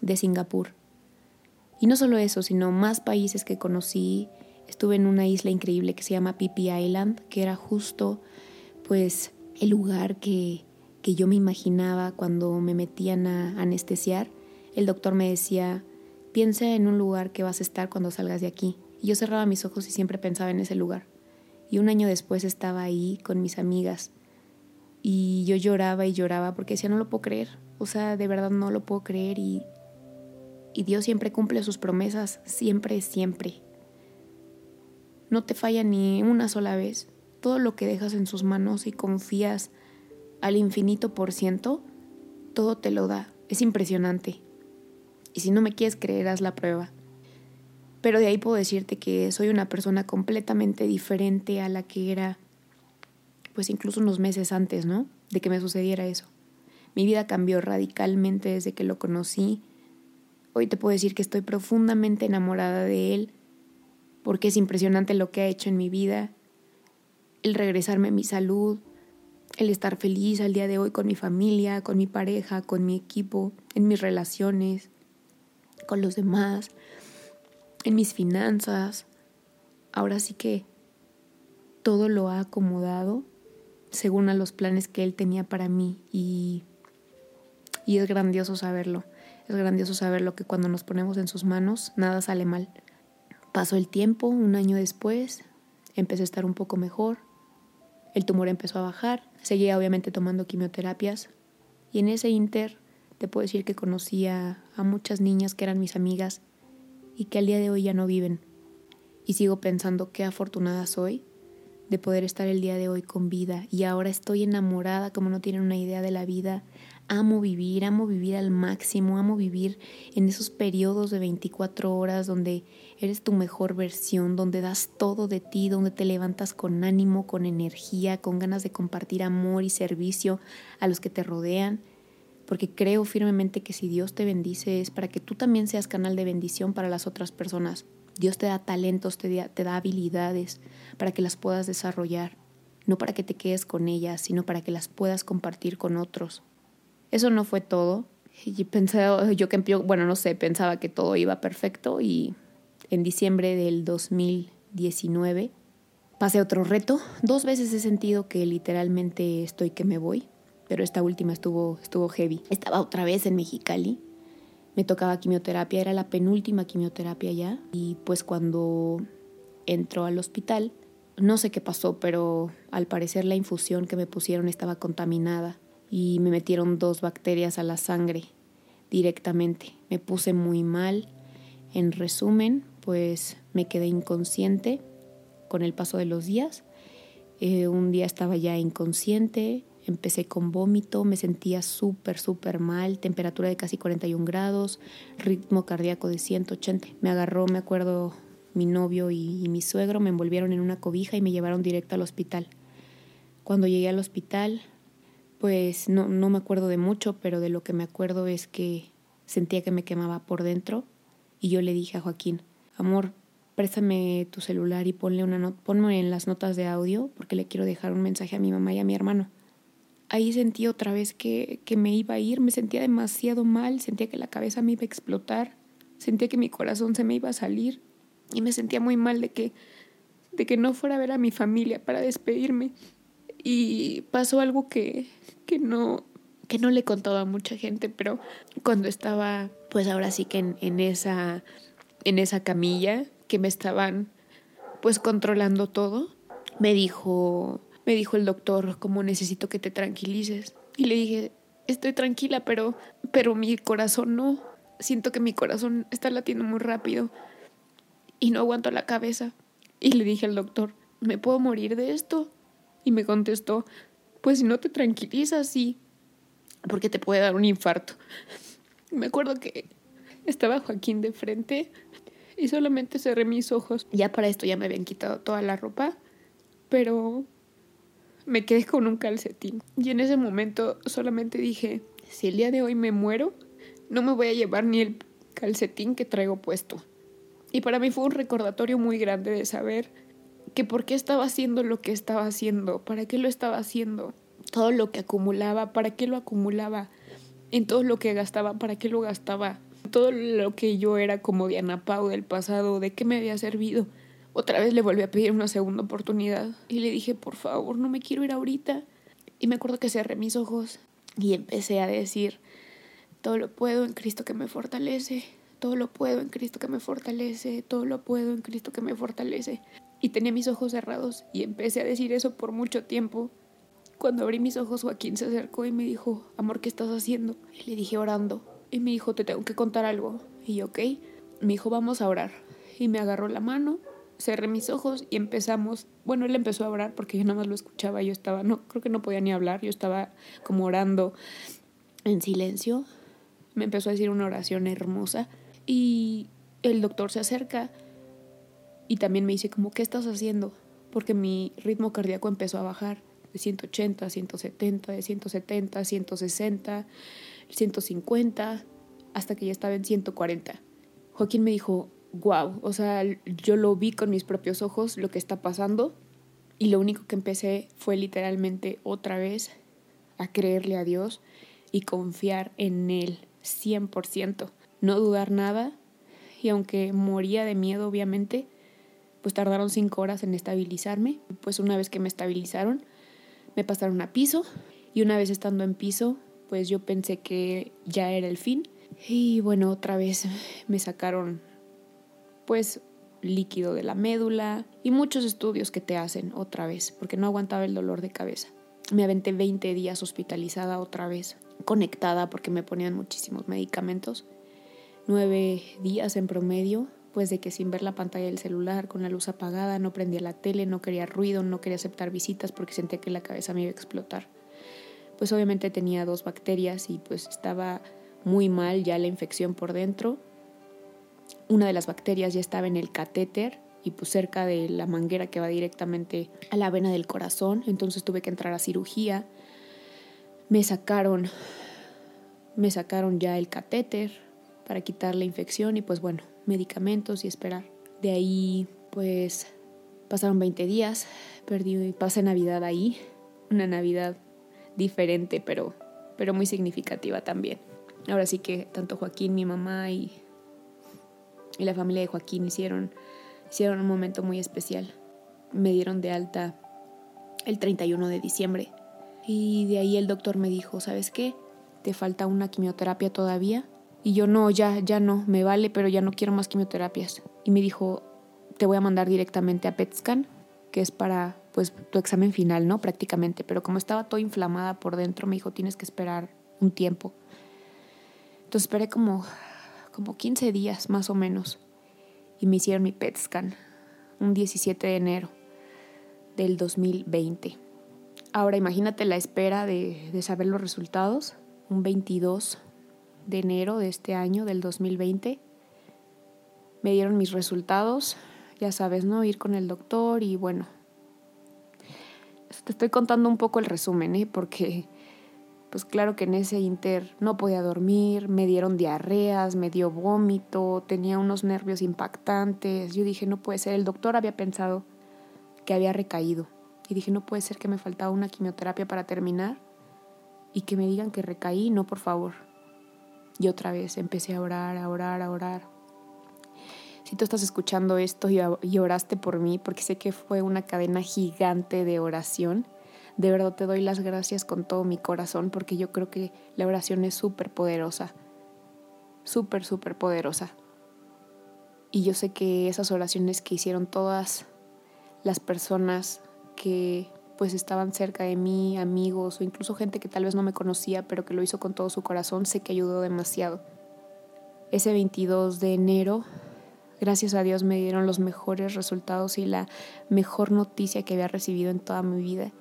de Singapur. Y no solo eso, sino más países que conocí. Estuve en una isla increíble que se llama Pipi Island, que era justo pues el lugar que, que yo me imaginaba cuando me metían a anestesiar. El doctor me decía, piensa en un lugar que vas a estar cuando salgas de aquí. Y yo cerraba mis ojos y siempre pensaba en ese lugar. Y un año después estaba ahí con mis amigas y yo lloraba y lloraba porque decía, no lo puedo creer. O sea, de verdad no lo puedo creer y, y Dios siempre cumple sus promesas, siempre, siempre. No te falla ni una sola vez. Todo lo que dejas en sus manos y confías al infinito por ciento, todo te lo da. Es impresionante. Y si no me quieres creer, haz la prueba. Pero de ahí puedo decirte que soy una persona completamente diferente a la que era pues incluso unos meses antes, ¿no? De que me sucediera eso. Mi vida cambió radicalmente desde que lo conocí. Hoy te puedo decir que estoy profundamente enamorada de él, porque es impresionante lo que ha hecho en mi vida, el regresarme a mi salud, el estar feliz al día de hoy con mi familia, con mi pareja, con mi equipo, en mis relaciones, con los demás, en mis finanzas. Ahora sí que todo lo ha acomodado según a los planes que Él tenía para mí y, y es grandioso saberlo. Es grandioso saberlo que cuando nos ponemos en sus manos nada sale mal. Pasó el tiempo, un año después, empecé a estar un poco mejor, el tumor empezó a bajar, seguía obviamente tomando quimioterapias y en ese inter te puedo decir que conocía a muchas niñas que eran mis amigas y que al día de hoy ya no viven. Y sigo pensando qué afortunada soy de poder estar el día de hoy con vida y ahora estoy enamorada como no tienen una idea de la vida. Amo vivir, amo vivir al máximo, amo vivir en esos periodos de 24 horas donde eres tu mejor versión, donde das todo de ti, donde te levantas con ánimo, con energía, con ganas de compartir amor y servicio a los que te rodean. Porque creo firmemente que si Dios te bendice es para que tú también seas canal de bendición para las otras personas. Dios te da talentos, te da, te da habilidades para que las puedas desarrollar, no para que te quedes con ellas, sino para que las puedas compartir con otros. Eso no fue todo. Y yo que, bueno, no sé, pensaba que todo iba perfecto y en diciembre del 2019 pasé otro reto. Dos veces he sentido que literalmente estoy que me voy, pero esta última estuvo, estuvo heavy. Estaba otra vez en Mexicali me tocaba quimioterapia, era la penúltima quimioterapia ya. Y pues cuando entró al hospital, no sé qué pasó, pero al parecer la infusión que me pusieron estaba contaminada y me metieron dos bacterias a la sangre directamente. Me puse muy mal. En resumen, pues me quedé inconsciente con el paso de los días. Eh, un día estaba ya inconsciente, Empecé con vómito, me sentía súper, súper mal, temperatura de casi 41 grados, ritmo cardíaco de 180. Me agarró, me acuerdo, mi novio y, mi suegro, me envolvieron en una cobija y me llevaron directo al hospital. Cuando llegué al hospital, pues no, no me acuerdo de mucho, pero de lo que me acuerdo es que sentía que me quemaba por dentro y yo le dije a Joaquín, amor, préstame tu celular y ponle una ponme en las notas de audio porque le quiero dejar un mensaje a mi mamá y a mi hermano ahí sentí otra vez que, que me iba a ir, me sentía demasiado mal, sentía que la cabeza me iba a explotar, sentía que mi corazón se me iba a salir y me sentía muy mal de que, de que no fuera a ver a mi familia para despedirme. Y pasó algo que, que no que no le he contado a mucha gente, pero cuando estaba, pues ahora sí que en, en, esa, en esa camilla, que me estaban pues controlando todo, me dijo, me dijo el doctor, como necesito que te tranquilices. Y le dije, estoy tranquila, pero, pero mi corazón no. Siento que mi corazón está latiendo muy rápido y no aguanto la cabeza. Y le dije al doctor, ¿me puedo morir de esto? Y me contestó, pues si no te tranquilizas, sí, porque te puede dar un infarto. (laughs) Me acuerdo que estaba Joaquín de frente y solamente cerré mis ojos. Ya para esto ya me habían quitado toda la ropa, pero me quedé con un calcetín. Y en ese momento solamente dije, si el día de hoy me muero, no me voy a llevar ni el calcetín que traigo puesto. Y para mí fue un recordatorio muy grande de saber que por qué estaba haciendo lo que estaba haciendo, para qué lo estaba haciendo, todo lo que acumulaba, para qué lo acumulaba, en todo lo que gastaba, para qué lo gastaba, todo lo que yo era como Diana Pau del pasado, de qué me había servido. Otra vez le volví a pedir una segunda oportunidad y le dije, por favor, no me quiero ir ahorita. Y me acuerdo que cerré mis ojos y empecé a decir, todo lo puedo en Cristo que me fortalece, todo lo puedo en Cristo que me fortalece, todo lo puedo en Cristo que me fortalece. Y tenía mis ojos cerrados y empecé a decir eso por mucho tiempo. Cuando abrí mis ojos, Joaquín se acercó y me dijo, amor, ¿qué estás haciendo? Y le dije, orando. Y me dijo, te tengo que contar algo. Y yo, ok. Me dijo, vamos a orar. Y me agarró la mano, cerré mis ojos y empezamos. Bueno, él empezó a orar porque yo nada más lo escuchaba. Yo estaba, no, creo que no podía ni hablar. Yo estaba como orando en silencio. Me empezó a decir una oración hermosa. Y el doctor se acerca y también me dice como, ¿qué estás haciendo? Porque mi ritmo cardíaco empezó a bajar de 180 a 170, de 170 a 160, 150, hasta que ya estaba en 140. Joaquín me dijo, wow, o sea, yo lo vi con mis propios ojos lo que está pasando y lo único que empecé fue literalmente otra vez a creerle a Dios y confiar en Él 100%, no dudar nada y aunque moría de miedo obviamente, pues tardaron cinco horas en estabilizarme. Pues una vez que me estabilizaron, me pasaron a piso y una vez estando en piso, pues yo pensé que ya era el fin. Y bueno, otra vez me sacaron pues líquido de la médula y muchos estudios que te hacen otra vez, porque no aguantaba el dolor de cabeza. Me aventé 20 días hospitalizada otra vez, conectada porque me ponían muchísimos medicamentos. Nueve días en promedio pues de que sin ver la pantalla del celular, con la luz apagada, no prendía la tele, no quería ruido, no quería aceptar visitas porque sentía que la cabeza me iba a explotar. Pues obviamente tenía dos bacterias y pues estaba muy mal ya la infección por dentro. Una de las bacterias ya estaba en el catéter y pues cerca de la manguera que va directamente a la vena del corazón, entonces tuve que entrar a cirugía. Me sacaron me sacaron ya el catéter para quitar la infección y pues bueno, medicamentos y esperar. De ahí, pues, pasaron 20 días, perdí, pasé Navidad ahí, una Navidad diferente, pero, pero muy significativa también. Ahora sí que tanto Joaquín, mi mamá y, y la familia de Joaquín hicieron, hicieron un momento muy especial. Me dieron de alta el 31 de diciembre y de ahí el doctor me dijo, ¿sabes qué? Te falta una quimioterapia todavía y yo no, ya, ya no, me vale, pero ya no quiero más quimioterapias. Y me dijo, te voy a mandar directamente a PET que es para pues tu examen final, ¿no? Prácticamente. Pero como estaba todo inflamada por dentro, me dijo, tienes que esperar un tiempo. Entonces esperé como, como 15 días más o menos. Y me hicieron mi PET scan un 17 de enero del 2020. Ahora imagínate la espera de, de saber los resultados. Un 22 de enero de este año, del 2020. Me dieron mis resultados, ya sabes, ¿no? Ir con el doctor y bueno. Te estoy contando un poco el resumen, ¿eh? Porque, pues claro que en ese inter no podía dormir, me dieron diarreas, me dio vómito, tenía unos nervios impactantes. Yo dije, no puede ser, el doctor había pensado que había recaído. Y dije, no puede ser que me faltaba una quimioterapia para terminar y que me digan que recaí, no, por favor. Y otra vez empecé a orar, a orar, a orar. Si tú estás escuchando esto y oraste por mí, porque sé que fue una cadena gigante de oración, De verdad te doy las gracias con todo mi corazón porque yo creo que la oración es súper poderosa. Súper, súper poderosa. Y yo sé que esas oraciones que hicieron todas las personas que pues estaban cerca de mí, amigos o incluso gente que tal vez no me conocía, pero que lo hizo con todo su corazón, sé que ayudó demasiado. Ese 22 de enero, gracias a Dios me dieron los mejores resultados y la mejor noticia que había recibido en toda mi vida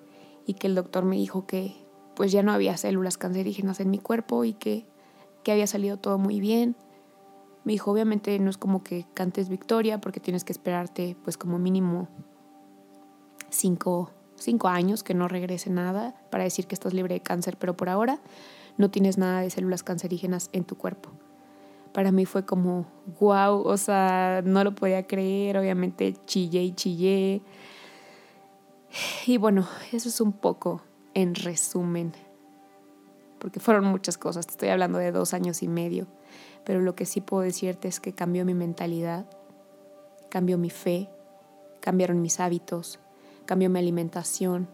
y que el doctor me dijo que pues ya no había células cancerígenas en mi cuerpo y que, que había salido todo muy bien. Me dijo, obviamente no es como que cantes victoria porque tienes que esperarte pues como mínimo cinco cinco años que no regrese nada para decir que estás libre de cáncer, pero por ahora no tienes nada de células cancerígenas en tu cuerpo. Para mí fue como, wow, o sea, no lo podía creer, obviamente chillé y chillé. Y bueno, eso es un poco en resumen, porque fueron muchas cosas, te estoy hablando de dos años y medio, pero lo que sí puedo decirte es que cambió mi mentalidad, cambió mi fe, cambiaron mis hábitos, cambió mi alimentación,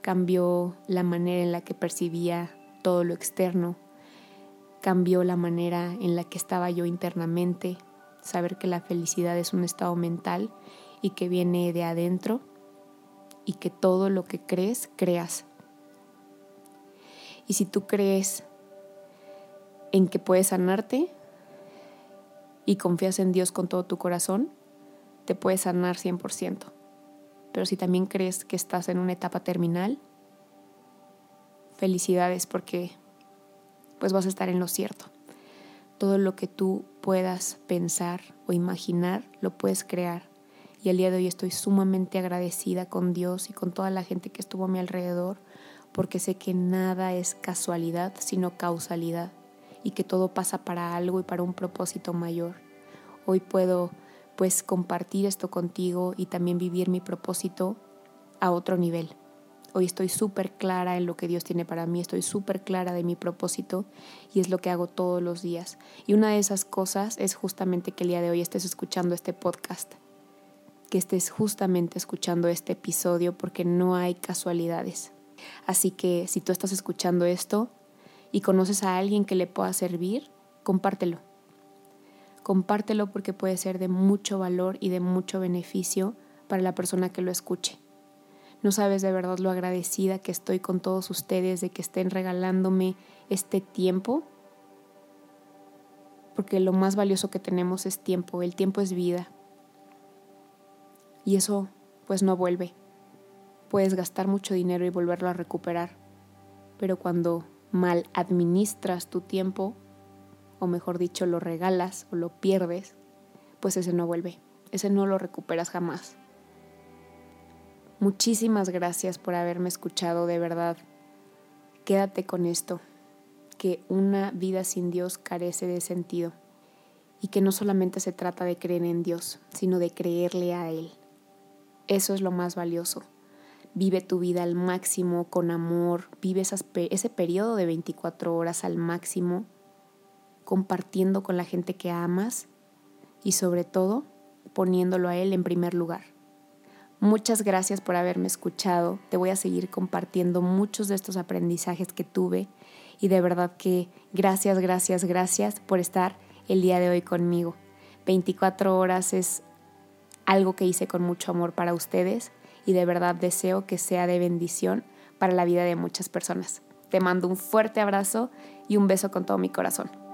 cambió la manera en la que percibía todo lo externo, cambió la manera en la que estaba yo internamente, saber que la felicidad es un estado mental y que viene de adentro y que todo lo que crees, creas. Y si tú crees en que puedes sanarte y confías en Dios con todo tu corazón, te puedes sanar 100% pero si también crees que estás en una etapa terminal, felicidades porque pues vas a estar en lo cierto. Todo lo que tú puedas pensar o imaginar lo puedes crear. Y el día de hoy estoy sumamente agradecida con Dios y con toda la gente que estuvo a mi alrededor porque sé que nada es casualidad, sino causalidad y que todo pasa para algo y para un propósito mayor. Hoy puedo pues compartir esto contigo y también vivir mi propósito a otro nivel. Hoy estoy súper clara en lo que Dios tiene para mí, estoy súper clara de mi propósito y es lo que hago todos los días. Y una de esas cosas es justamente que el día de hoy estés escuchando este podcast, que estés justamente escuchando este episodio porque no hay casualidades. Así que si tú estás escuchando esto y conoces a alguien que le pueda servir, compártelo compártelo porque puede ser de mucho valor y de mucho beneficio para la persona que lo escuche. No sabes de verdad lo agradecida que estoy con todos ustedes de que estén regalándome este tiempo, porque lo más valioso que tenemos es tiempo, el tiempo es vida. Y eso pues no vuelve. Puedes gastar mucho dinero y volverlo a recuperar, pero cuando mal administras tu tiempo, o mejor dicho, lo regalas o lo pierdes, pues ese no vuelve, ese no lo recuperas jamás. Muchísimas gracias por haberme escuchado, de verdad. Quédate con esto, que una vida sin Dios carece de sentido y que no solamente se trata de creer en Dios, sino de creerle a Él. Eso es lo más valioso. Vive tu vida al máximo, con amor, vive ese periodo de 24 horas al máximo compartiendo con la gente que amas y sobre todo poniéndolo a Él en primer lugar. Muchas gracias por haberme escuchado. Te voy a seguir compartiendo muchos de estos aprendizajes que tuve y de verdad que gracias, gracias, gracias por estar el día de hoy conmigo. 24 horas es algo que hice con mucho amor para ustedes y de verdad deseo que sea de bendición para la vida de muchas personas. Te mando un fuerte abrazo y un beso con todo mi corazón.